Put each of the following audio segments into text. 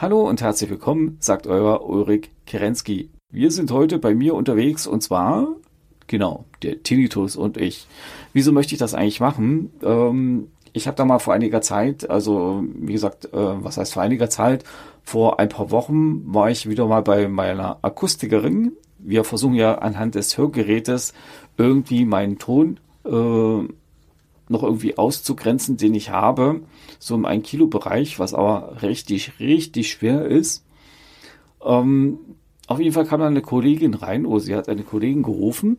Hallo und herzlich willkommen, sagt euer Ulrich Kerensky. Wir sind heute bei mir unterwegs und zwar, genau, der Tinnitus und ich. Wieso möchte ich das eigentlich machen? Ähm, ich habe da mal vor einiger Zeit, also wie gesagt, äh, was heißt vor einiger Zeit, vor ein paar Wochen war ich wieder mal bei meiner Akustikerin. Wir versuchen ja anhand des Hörgerätes irgendwie meinen Ton äh, noch irgendwie auszugrenzen, den ich habe, so im 1 Kilo Bereich, was aber richtig, richtig schwer ist. Ähm, auf jeden Fall kam dann eine Kollegin rein, oder sie hat eine Kollegin gerufen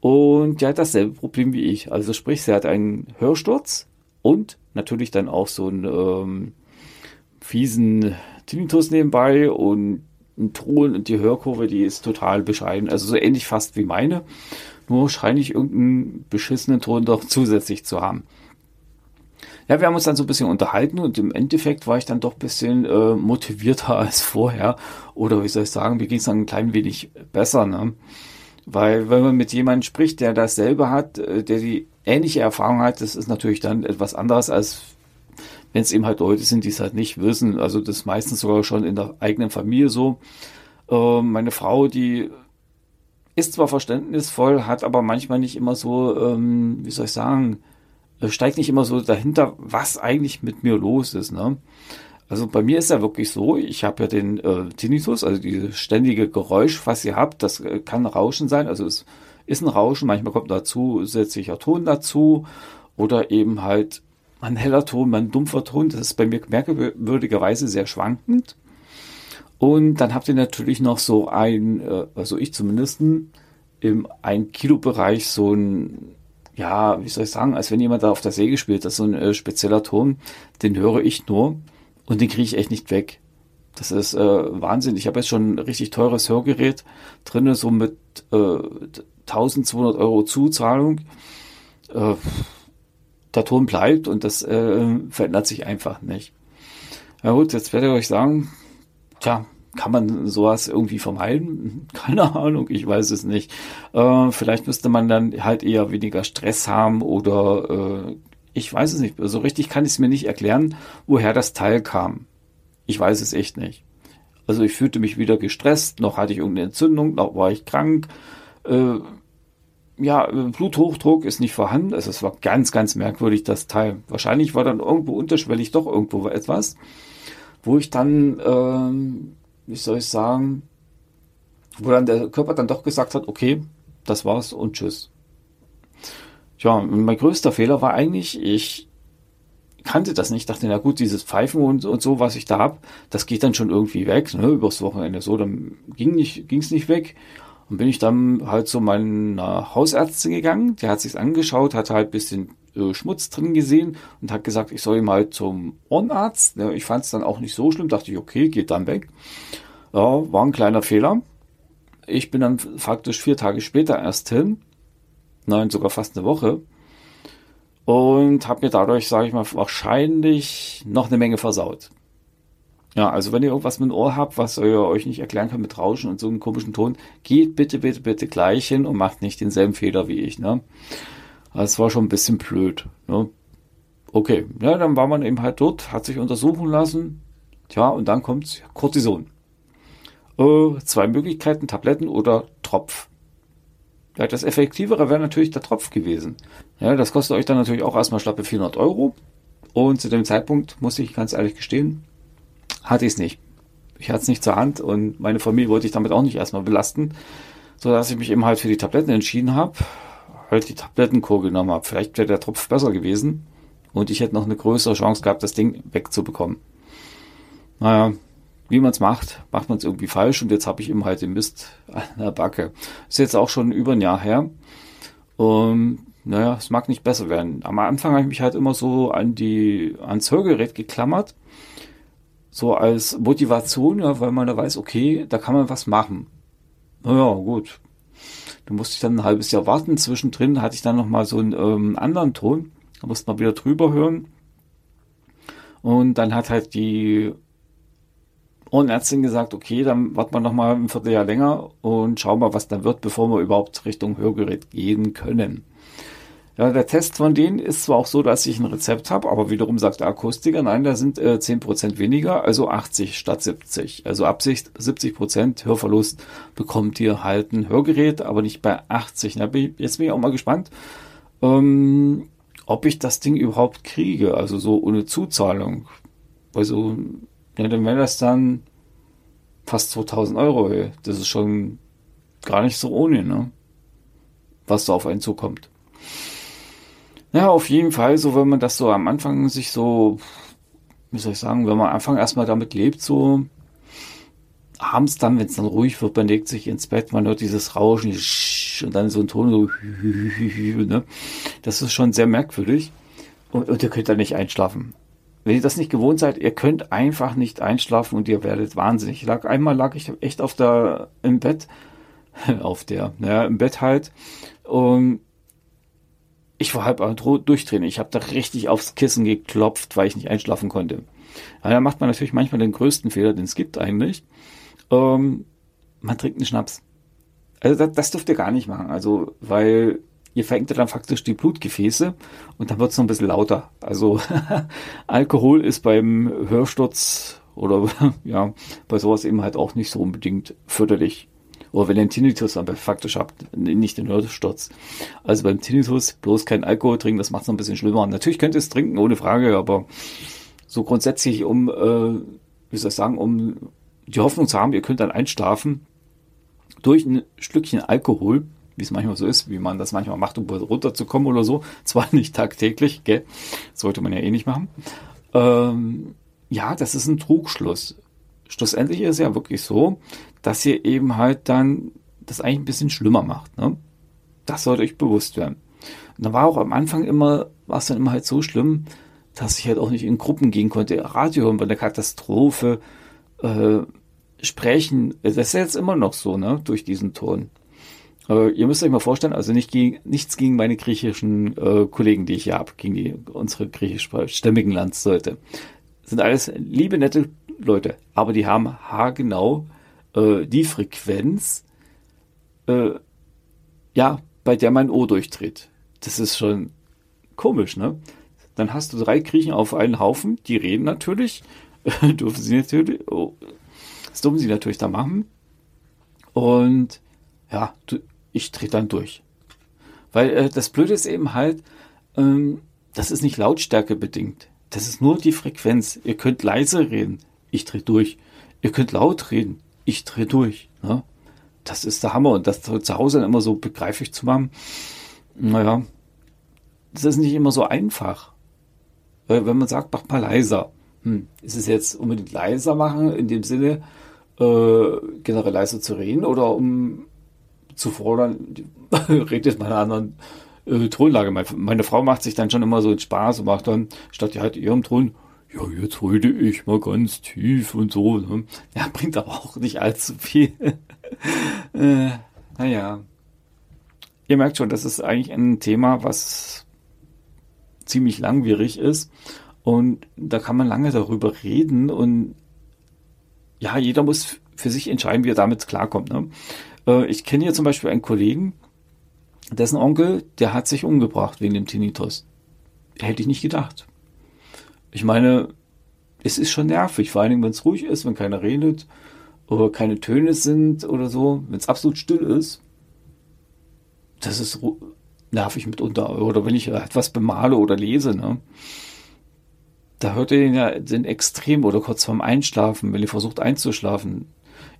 und die hat dasselbe Problem wie ich. Also sprich, sie hat einen Hörsturz und natürlich dann auch so einen ähm, fiesen Tinnitus nebenbei und Ton und die Hörkurve, die ist total bescheiden. Also so ähnlich fast wie meine nur scheine ich irgendeinen beschissenen Ton doch zusätzlich zu haben. Ja, wir haben uns dann so ein bisschen unterhalten und im Endeffekt war ich dann doch ein bisschen äh, motivierter als vorher. Oder wie soll ich sagen, mir ging es dann ein klein wenig besser. Ne? Weil wenn man mit jemandem spricht, der dasselbe hat, äh, der die ähnliche Erfahrung hat, das ist natürlich dann etwas anderes, als wenn es eben halt Leute sind, die es halt nicht wissen. Also das ist meistens sogar schon in der eigenen Familie so. Äh, meine Frau, die ist zwar verständnisvoll, hat aber manchmal nicht immer so, ähm, wie soll ich sagen, äh, steigt nicht immer so dahinter, was eigentlich mit mir los ist. Ne? Also bei mir ist ja wirklich so, ich habe ja den äh, Tinnitus, also dieses ständige Geräusch, was ihr habt, das äh, kann Rauschen sein, also es ist ein Rauschen, manchmal kommt dazu zusätzlicher Ton dazu oder eben halt ein heller Ton, ein dumpfer Ton, das ist bei mir merkwürdigerweise sehr schwankend. Und dann habt ihr natürlich noch so ein, äh, also ich zumindest, im 1 Kilo Bereich so ein, ja, wie soll ich sagen, als wenn jemand da auf der Säge spielt, das ist so ein äh, spezieller Ton, den höre ich nur und den kriege ich echt nicht weg. Das ist äh, Wahnsinn. Ich habe jetzt schon ein richtig teures Hörgerät drinne, so mit äh, 1200 Euro Zuzahlung. Äh, der Ton bleibt und das äh, verändert sich einfach nicht. Na gut, jetzt werde ich euch sagen, tja, kann man sowas irgendwie vermeiden? Keine Ahnung, ich weiß es nicht. Äh, vielleicht müsste man dann halt eher weniger Stress haben oder äh, ich weiß es nicht. So richtig kann ich es mir nicht erklären, woher das Teil kam. Ich weiß es echt nicht. Also ich fühlte mich wieder gestresst, noch hatte ich irgendeine Entzündung, noch war ich krank. Äh, ja, Bluthochdruck ist nicht vorhanden. Also es war ganz, ganz merkwürdig, das Teil. Wahrscheinlich war dann irgendwo unterschwellig doch irgendwo etwas wo ich dann, ähm, wie soll ich sagen, wo dann der Körper dann doch gesagt hat, okay, das war's und tschüss. Ja, mein größter Fehler war eigentlich, ich kannte das nicht, dachte, na gut, dieses Pfeifen und, und so, was ich da hab, das geht dann schon irgendwie weg, ne, übers Wochenende so, dann ging nicht, ging's nicht weg. Und bin ich dann halt zu meiner Hausärztin gegangen, der hat sich's angeschaut, hat halt bisschen äh, Schmutz drin gesehen und hat gesagt, ich soll mal zum Ohrenarzt. Ja, ich fand es dann auch nicht so schlimm, dachte ich, okay, geht dann weg. Ja, war ein kleiner Fehler. Ich bin dann faktisch vier Tage später erst hin, nein, sogar fast eine Woche, und habe mir dadurch, sage ich mal, wahrscheinlich noch eine Menge versaut. Ja, also wenn ihr irgendwas mit dem Ohr habt, was ihr euch nicht erklären könnt mit Rauschen und so einem komischen Ton, geht bitte, bitte, bitte gleich hin und macht nicht denselben Fehler wie ich. Ne? Das war schon ein bisschen blöd. Ne? Okay, ja, dann war man eben halt dort, hat sich untersuchen lassen. Tja, und dann kommt Cortison. Äh, zwei Möglichkeiten, Tabletten oder Tropf. Ja, das effektivere wäre natürlich der Tropf gewesen. Ja, das kostet euch dann natürlich auch erstmal schlappe 400 Euro. Und zu dem Zeitpunkt, muss ich ganz ehrlich gestehen, hatte ich es nicht. Ich hatte es nicht zur Hand und meine Familie wollte ich damit auch nicht erstmal belasten, so dass ich mich eben halt für die Tabletten entschieden habe halt die Tablettenkur genommen habe. Vielleicht wäre der Tropf besser gewesen und ich hätte noch eine größere Chance gehabt, das Ding wegzubekommen. Naja, wie man es macht, macht man es irgendwie falsch und jetzt habe ich eben halt den Mist an der Backe. Ist jetzt auch schon über ein Jahr her. Und naja, es mag nicht besser werden. Am Anfang habe ich mich halt immer so an die, ans Hörgerät geklammert. So als Motivation, ja, weil man da weiß, okay, da kann man was machen. Naja, gut. Da musste ich dann ein halbes Jahr warten. Zwischendrin hatte ich dann nochmal so einen ähm, anderen Ton. Da musste man wieder drüber hören. Und dann hat halt die Und Ärztin gesagt, okay, dann warten wir noch mal ein Vierteljahr länger und schauen mal, was dann wird, bevor wir überhaupt Richtung Hörgerät gehen können. Ja, der Test von denen ist zwar auch so, dass ich ein Rezept habe, aber wiederum sagt der Akustiker, nein, da sind äh, 10% weniger, also 80 statt 70. Also ab 70% Hörverlust bekommt ihr halt ein Hörgerät, aber nicht bei 80. Na, jetzt bin ich auch mal gespannt, ähm, ob ich das Ding überhaupt kriege, also so ohne Zuzahlung. Also, ja, dann wäre das dann fast 2000 Euro. Ey. Das ist schon gar nicht so ohne, ne? Was da auf einen zukommt. Ja, auf jeden Fall, so wenn man das so am Anfang sich so, wie soll ich sagen, wenn man am Anfang erstmal damit lebt, so abends dann, wenn es dann ruhig wird, man legt sich ins Bett, man hört dieses Rauschen und dann so ein Ton so, ne? Das ist schon sehr merkwürdig und, und ihr könnt da nicht einschlafen. Wenn ihr das nicht gewohnt seid, ihr könnt einfach nicht einschlafen und ihr werdet wahnsinnig. Lag, einmal lag ich echt auf der, im Bett, auf der, naja, im Bett halt und ich war halb durchdrehen. Ich habe da richtig aufs Kissen geklopft, weil ich nicht einschlafen konnte. Ja, da macht man natürlich manchmal den größten Fehler, den es gibt eigentlich. Ähm, man trinkt einen Schnaps. Also das, das dürft ihr gar nicht machen. Also, weil ihr verengt dann faktisch die Blutgefäße und dann wird es noch ein bisschen lauter. Also Alkohol ist beim Hörsturz oder ja, bei sowas eben halt auch nicht so unbedingt förderlich. Oder wenn ihr einen Tinnitus faktisch habt, nicht den Hörsturz. Also beim Tinnitus bloß kein Alkohol trinken, das macht es noch ein bisschen schlimmer. Natürlich könnt ihr es trinken, ohne Frage, aber so grundsätzlich, um, äh, wie soll ich sagen, um die Hoffnung zu haben, ihr könnt dann einschlafen durch ein Stückchen Alkohol, wie es manchmal so ist, wie man das manchmal macht, um runterzukommen oder so. Zwar nicht tagtäglich, gell? Das sollte man ja eh nicht machen. Ähm, ja, das ist ein Trugschluss. Schlussendlich ist es ja wirklich so, dass ihr eben halt dann das eigentlich ein bisschen schlimmer macht. Ne? Das sollte euch bewusst werden. Und da war auch am Anfang immer, war es dann immer halt so schlimm, dass ich halt auch nicht in Gruppen gehen konnte. Radio hören bei der Katastrophe, äh, sprechen. Das ist jetzt immer noch so, ne, durch diesen Ton. Äh, ihr müsst euch mal vorstellen, also nicht gegen, nichts gegen meine griechischen äh, Kollegen, die ich hier habe, gegen die, unsere griechischstämmigen Landsleute. Sind alles liebe, nette Leute, aber die haben haargenau äh, die Frequenz, äh, ja, bei der mein O durchdreht. Das ist schon komisch, ne? Dann hast du drei Griechen auf einen Haufen, die reden natürlich, dürfen sie natürlich, oh, das dürfen sie natürlich da machen. Und ja, du, ich drehe dann durch. Weil äh, das Blöde ist eben halt, ähm, das ist nicht Lautstärke bedingt. Das ist nur die Frequenz. Ihr könnt leise reden, ich drehe durch. Ihr könnt laut reden, ich drehe durch. Ne? Das ist der Hammer. Und das zu Hause dann immer so begreiflich zu machen, naja, das ist nicht immer so einfach. Weil wenn man sagt, mach mal leiser. Hm, ist es jetzt unbedingt leiser machen, in dem Sinne, äh, generell leiser zu reden oder um zu fordern, redet meine anderen äh, Tonlage. Meine, Frau macht sich dann schon immer so Spaß und macht dann, statt die halt ihrem Ton, ja, jetzt rede ich mal ganz tief und so. Ne? Ja, bringt aber auch nicht allzu viel. äh, naja. Ihr merkt schon, das ist eigentlich ein Thema, was ziemlich langwierig ist. Und da kann man lange darüber reden und ja, jeder muss für sich entscheiden, wie er damit klarkommt. Ne? Äh, ich kenne hier zum Beispiel einen Kollegen, dessen Onkel, der hat sich umgebracht wegen dem Tinnitus. Hätte ich nicht gedacht. Ich meine, es ist schon nervig, vor allen Dingen, wenn es ruhig ist, wenn keiner redet oder keine Töne sind oder so, wenn es absolut still ist. Das ist nervig mitunter. Oder wenn ich etwas bemale oder lese, ne? Da hört ihr ja den Extrem oder kurz vorm Einschlafen, wenn ihr versucht einzuschlafen.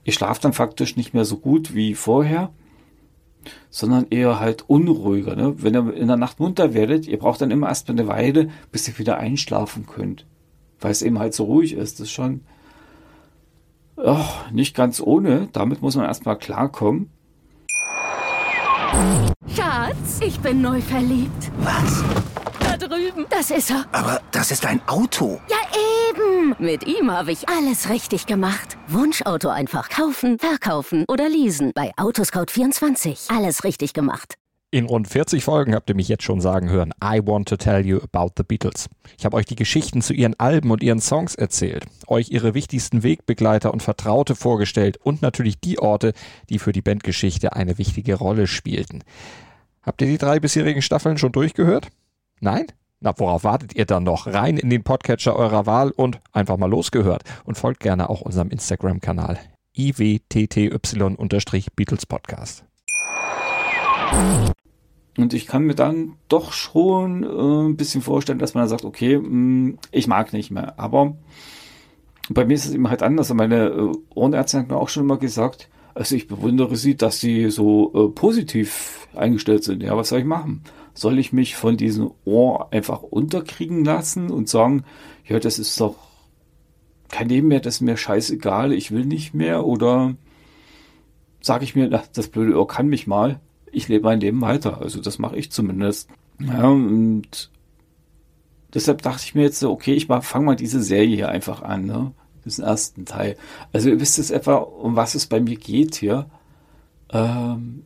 Ihr schlaft dann faktisch nicht mehr so gut wie vorher, sondern eher halt unruhiger. Ne? Wenn ihr in der Nacht munter werdet, ihr braucht dann immer erst eine Weile, bis ihr wieder einschlafen könnt. Weil es eben halt so ruhig ist. Das ist schon oh, nicht ganz ohne. Damit muss man erstmal klarkommen. Schatz, ich bin neu verliebt. Was? Da drüben. Das ist er. Aber das ist ein Auto. Ja, Mit ihm habe ich alles richtig gemacht. Wunschauto einfach kaufen, verkaufen oder leasen. Bei Autoscout24. Alles richtig gemacht. In rund 40 Folgen habt ihr mich jetzt schon sagen hören, I want to tell you about the Beatles. Ich habe euch die Geschichten zu ihren Alben und ihren Songs erzählt, euch ihre wichtigsten Wegbegleiter und Vertraute vorgestellt und natürlich die Orte, die für die Bandgeschichte eine wichtige Rolle spielten. Habt ihr die drei bisherigen Staffeln schon durchgehört? Nein? Na, worauf wartet ihr dann noch? Rein in den Podcatcher eurer Wahl und einfach mal losgehört. Und folgt gerne auch unserem Instagram-Kanal iwtty-Beatles Podcast. Und ich kann mir dann doch schon äh, ein bisschen vorstellen, dass man dann sagt, okay, mh, mm, ich mag nicht mehr. Aber bei mir ist es immer halt anders. Meine äh, Ohrenärztin hat mir auch schon immer gesagt, also ich bewundere sie, dass sie so äh, positiv eingestellt sind. Ja, was soll ich machen? Soll ich mich von diesem Ohr einfach unterkriegen lassen und sagen, ja, das ist doch kein Leben mehr, das ist mir scheißegal, ich will nicht mehr? Oder sage ich mir, das blöde Ohr kann mich mal ich lebe mein Leben weiter. Also das mache ich zumindest. Ja, und deshalb dachte ich mir jetzt so, okay, ich fange mal diese Serie hier einfach an, ne? Diesen ersten Teil. Also ihr wisst jetzt etwa, um was es bei mir geht hier. Ähm,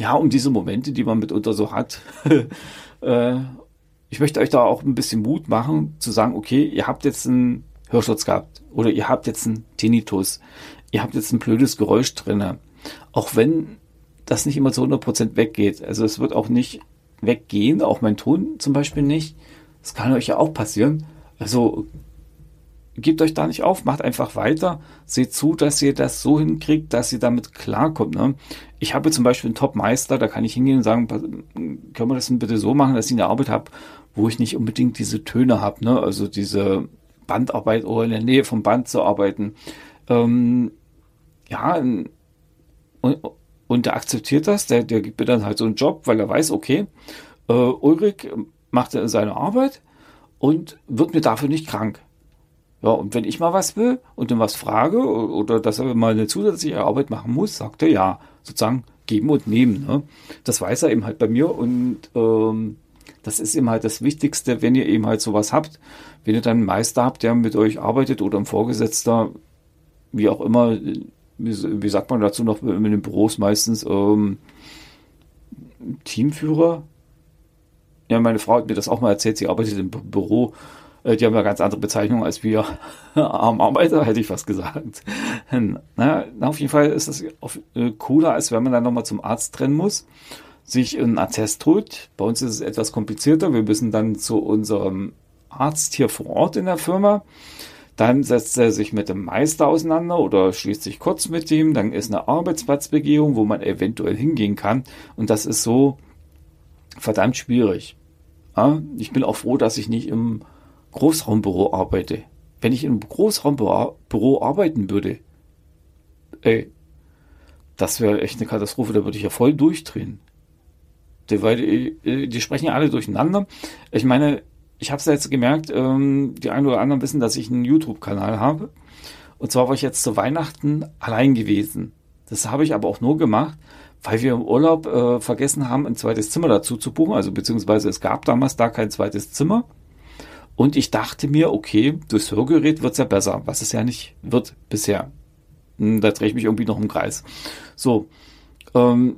ja, um diese Momente, die man mitunter so hat. äh, ich möchte euch da auch ein bisschen Mut machen, zu sagen, okay, ihr habt jetzt einen Hörschutz gehabt oder ihr habt jetzt einen Tinnitus, ihr habt jetzt ein blödes Geräusch drinne. Auch wenn das nicht immer zu 100% weggeht. Also es wird auch nicht weggehen, auch mein Ton zum Beispiel nicht. Das kann euch ja auch passieren. Also gebt euch da nicht auf, macht einfach weiter, seht zu, dass ihr das so hinkriegt, dass ihr damit klarkommt. Ne? Ich habe zum Beispiel einen Top-Meister, da kann ich hingehen und sagen, können wir das denn bitte so machen, dass ich eine Arbeit habe, wo ich nicht unbedingt diese Töne habe, ne? also diese Bandarbeit oder in der Nähe vom Band zu arbeiten. Ähm, ja, und, und der akzeptiert das, der, der gibt mir dann halt so einen Job, weil er weiß, okay, äh, Ulrich macht seine Arbeit und wird mir dafür nicht krank. Ja, und wenn ich mal was will und dann was frage oder dass er mal eine zusätzliche Arbeit machen muss, sagt er ja, sozusagen geben und nehmen. Ne? Das weiß er eben halt bei mir und ähm, das ist eben halt das Wichtigste, wenn ihr eben halt sowas habt, wenn ihr dann einen Meister habt, der mit euch arbeitet oder ein Vorgesetzter, wie auch immer, wie, wie sagt man dazu noch in den Büros meistens, ähm, Teamführer. Ja, meine Frau hat mir das auch mal erzählt, sie arbeitet im Büro. Äh, die haben ja ganz andere Bezeichnungen als wir am Arbeiter, hätte ich fast gesagt. Na, auf jeden Fall ist das äh, cooler, als wenn man dann nochmal zum Arzt trennen muss, sich einen Attest holt. Bei uns ist es etwas komplizierter. Wir müssen dann zu unserem Arzt hier vor Ort in der Firma. Dann setzt er sich mit dem Meister auseinander oder schließt sich kurz mit ihm. Dann ist eine Arbeitsplatzbegehung, wo man eventuell hingehen kann. Und das ist so verdammt schwierig. Ja, ich bin auch froh, dass ich nicht im Großraumbüro arbeite. Wenn ich im Großraumbüro arbeiten würde, ey, das wäre echt eine Katastrophe, da würde ich ja voll durchdrehen. Weil die, äh, die sprechen ja alle durcheinander. Ich meine, ich habe es jetzt gemerkt, ähm, die einen oder anderen wissen, dass ich einen YouTube-Kanal habe. Und zwar war ich jetzt zu Weihnachten allein gewesen. Das habe ich aber auch nur gemacht, weil wir im Urlaub äh, vergessen haben, ein zweites Zimmer dazu zu buchen. Also beziehungsweise es gab damals da kein zweites Zimmer. Und ich dachte mir, okay, durchs Hörgerät wird's ja besser, was es ja nicht wird bisher. Hm, da drehe ich mich irgendwie noch im Kreis. So, ähm,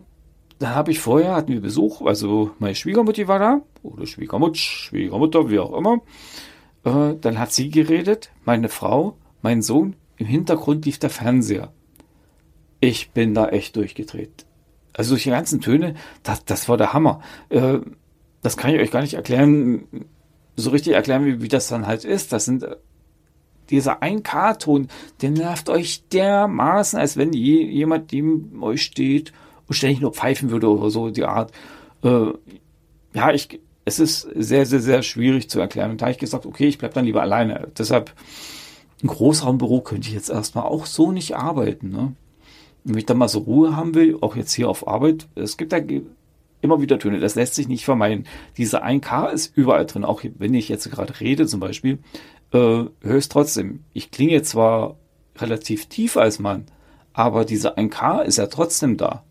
dann habe ich vorher, hatten wir Besuch, also meine Schwiegermutti war da, oder Schwiegermutsch, Schwiegermutter, wie auch immer. Äh, dann hat sie geredet, meine Frau, mein Sohn, im Hintergrund lief der Fernseher. Ich bin da echt durchgedreht. Also durch die ganzen Töne, das, das war der Hammer. Äh, das kann ich euch gar nicht erklären, so richtig erklären, wie, wie das dann halt ist. Das sind äh, dieser 1K-Ton, der nervt euch dermaßen, als wenn je, jemand neben euch steht und ständig nur pfeifen würde oder so, die Art. Äh, ja, ich, es ist sehr, sehr, sehr schwierig zu erklären. Und da habe ich gesagt, okay, ich bleibe dann lieber alleine. Deshalb, ein Großraumbüro könnte ich jetzt erstmal auch so nicht arbeiten. Ne? Wenn ich dann mal so Ruhe haben will, auch jetzt hier auf Arbeit, es gibt da immer wieder Töne, das lässt sich nicht vermeiden. Diese 1K ist überall drin, auch wenn ich jetzt gerade rede zum Beispiel, äh, höre ich trotzdem. Ich klinge zwar relativ tief als Mann, aber diese 1K ist ja trotzdem da.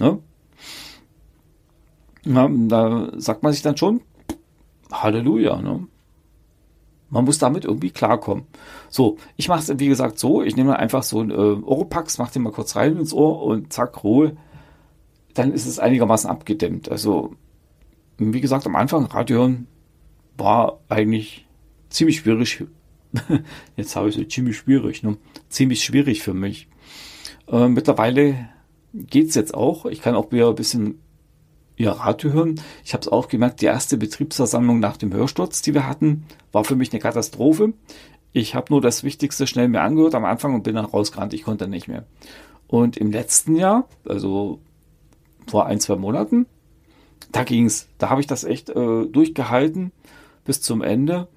Ne? Na, da sagt man sich dann schon, Halleluja, ne? Man muss damit irgendwie klarkommen. So, ich mache es wie gesagt so, ich nehme einfach so ein äh, Oropax, mache den mal kurz rein ins Ohr und zack, Ruhe. Dann ist es einigermaßen abgedämmt. Also, wie gesagt, am Anfang Radio hören war eigentlich ziemlich schwierig. Jetzt habe ich so ziemlich schwierig, ne? Ziemlich schwierig für mich. Äh, mittlerweile geht's jetzt auch. Ich kann auch wieder ein bisschen ja, Radio hören. Ich habe es auch gemerkt, die erste Betriebsversammlung nach dem Hörsturz, die wir hatten, war für mich eine Katastrophe. Ich habe nur das Wichtigste schnell mir angehört am Anfang und bin dann rausgerannt. Ich konnte nicht mehr. Und im letzten Jahr, also vor ein, zwei Monaten, da ging's. Da habe ich das echt äh, durchgehalten bis zum Ende.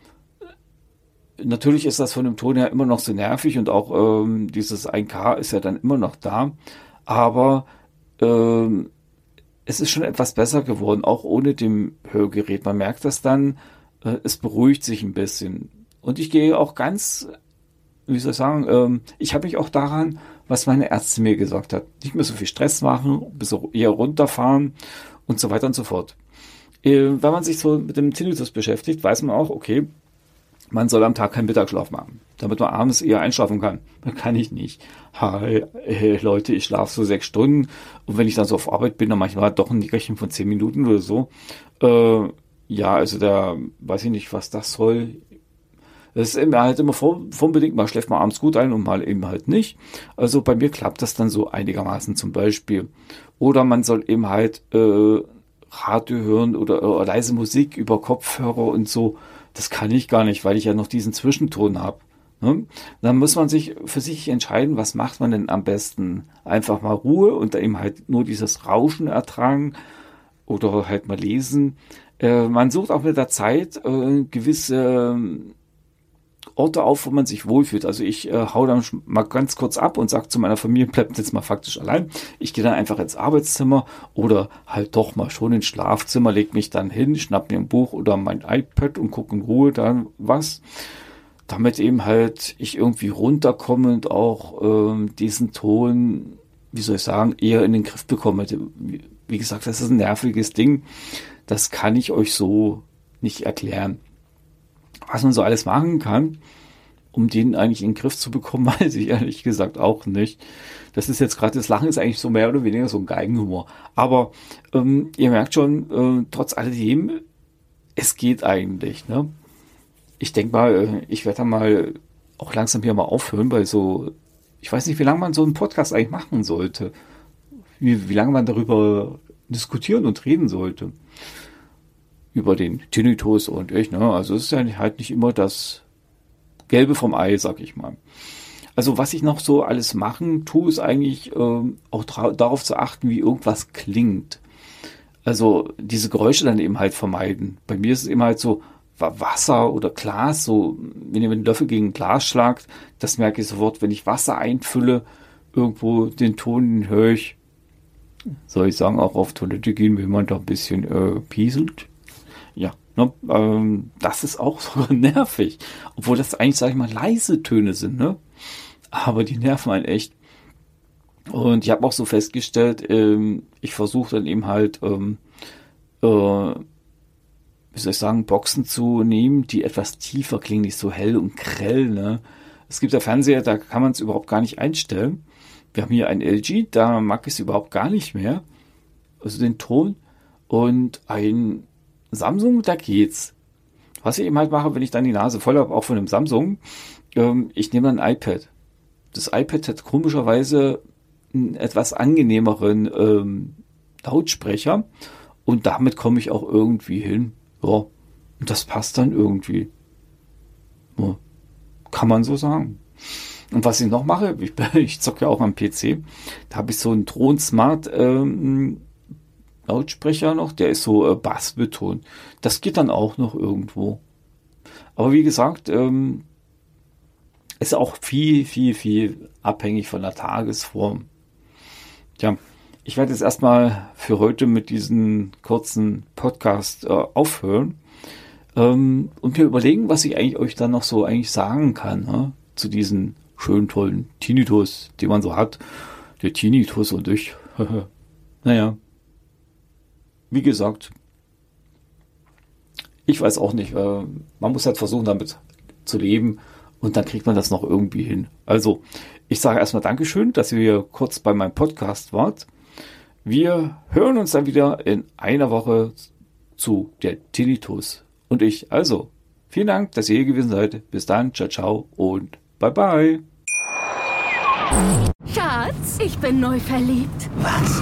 Natürlich ist das von dem Ton her immer noch so nervig und auch ähm, dieses 1K ist ja dann immer noch da. Aber ähm, es ist schon etwas besser geworden, auch ohne dem Hörgerät. Man merkt das dann, äh, es beruhigt sich ein bisschen. Und ich gehe auch ganz, wie soll ich sagen, ähm, ich habe mich auch daran, was meine Ärzte mir gesagt hat. Nicht mehr so viel Stress machen, bis eher runterfahren und so weiter und so fort. Äh, wenn man sich so mit dem Tinnitus beschäftigt, weiß man auch, okay, man soll am Tag keinen Mittagsschlaf machen, damit man abends eher einschlafen kann. Das kann ich nicht. Hi, hey, Leute, ich schlafe so sechs Stunden und wenn ich dann so auf Arbeit bin, dann manchmal doch ein Nickerchen von zehn Minuten oder so. Äh, ja, also da weiß ich nicht, was das soll. Das ist immer halt immer vorbedingt, mal schläft man abends gut ein und mal eben halt nicht. Also bei mir klappt das dann so einigermaßen zum Beispiel. Oder man soll eben halt äh, Radio hören oder, oder leise Musik über Kopfhörer und so das kann ich gar nicht, weil ich ja noch diesen Zwischenton habe. Ne? Dann muss man sich für sich entscheiden, was macht man denn am besten? Einfach mal Ruhe und eben halt nur dieses Rauschen ertragen oder halt mal lesen. Äh, man sucht auch mit der Zeit äh, gewisse Orte auf, wo man sich wohlfühlt. Also ich äh, hau dann mal ganz kurz ab und sage zu meiner Familie, bleibt jetzt mal faktisch allein. Ich gehe dann einfach ins Arbeitszimmer oder halt doch mal schon ins Schlafzimmer, leg mich dann hin, schnapp mir ein Buch oder mein iPad und gucke in Ruhe dann was. Damit eben halt ich irgendwie runterkomme und auch ähm, diesen Ton, wie soll ich sagen, eher in den Griff bekomme. Wie gesagt, das ist ein nerviges Ding. Das kann ich euch so nicht erklären was man so alles machen kann, um den eigentlich in den Griff zu bekommen, weiß ich ehrlich gesagt auch nicht. Das ist jetzt gerade, das Lachen ist eigentlich so mehr oder weniger so ein Geigenhumor. Aber ähm, ihr merkt schon, äh, trotz alledem, es geht eigentlich. Ne? Ich denke mal, äh, ich werde da mal auch langsam hier mal aufhören, weil so, ich weiß nicht, wie lange man so einen Podcast eigentlich machen sollte. Wie, wie lange man darüber diskutieren und reden sollte über den Tinnitus und ich, ne? Also es ist ja halt nicht immer das Gelbe vom Ei, sag ich mal. Also was ich noch so alles machen tue, ist eigentlich ähm, auch darauf zu achten, wie irgendwas klingt. Also diese Geräusche dann eben halt vermeiden. Bei mir ist es eben halt so, Wasser oder Glas, so, wenn ihr mit einem Löffel gegen Glas schlagt, das merke ich sofort, wenn ich Wasser einfülle, irgendwo den Ton höre ich, soll ich sagen, auch auf Toilette gehen, wenn man da ein bisschen äh, pieselt. Ne, ähm, das ist auch so nervig. Obwohl das eigentlich, sag ich mal, leise Töne sind, ne? Aber die nerven einen echt. Und ich habe auch so festgestellt, ähm, ich versuche dann eben halt, ähm, äh, wie soll ich sagen, Boxen zu nehmen, die etwas tiefer klingen, nicht so hell und grell, ne? Es gibt ja Fernseher, da kann man es überhaupt gar nicht einstellen. Wir haben hier ein LG, da mag ich es überhaupt gar nicht mehr. Also den Ton. Und ein Samsung, da geht's. Was ich eben halt mache, wenn ich dann die Nase voll habe, auch von einem Samsung, ähm, ich nehme dann ein iPad. Das iPad hat komischerweise einen etwas angenehmeren ähm, Lautsprecher und damit komme ich auch irgendwie hin. Ja, und das passt dann irgendwie. Ja, kann man so sagen. Und was ich noch mache, ich, ich zocke ja auch am PC, da habe ich so einen Thron Smart ähm, Lautsprecher noch, der ist so äh, bassbetont. Das geht dann auch noch irgendwo. Aber wie gesagt, ähm, ist auch viel, viel, viel abhängig von der Tagesform. Tja, ich werde jetzt erstmal für heute mit diesem kurzen Podcast äh, aufhören ähm, und mir überlegen, was ich eigentlich euch dann noch so eigentlich sagen kann ne? zu diesen schönen, tollen Tinnitus, die man so hat. Der Tinnitus und ich. naja, wie gesagt, ich weiß auch nicht. Äh, man muss halt versuchen, damit zu leben und dann kriegt man das noch irgendwie hin. Also, ich sage erstmal Dankeschön, dass ihr kurz bei meinem Podcast wart. Wir hören uns dann wieder in einer Woche zu der Tinnitus und ich. Also, vielen Dank, dass ihr hier gewesen seid. Bis dann, ciao, ciao und bye bye. Schatz, ich bin neu verliebt. Was?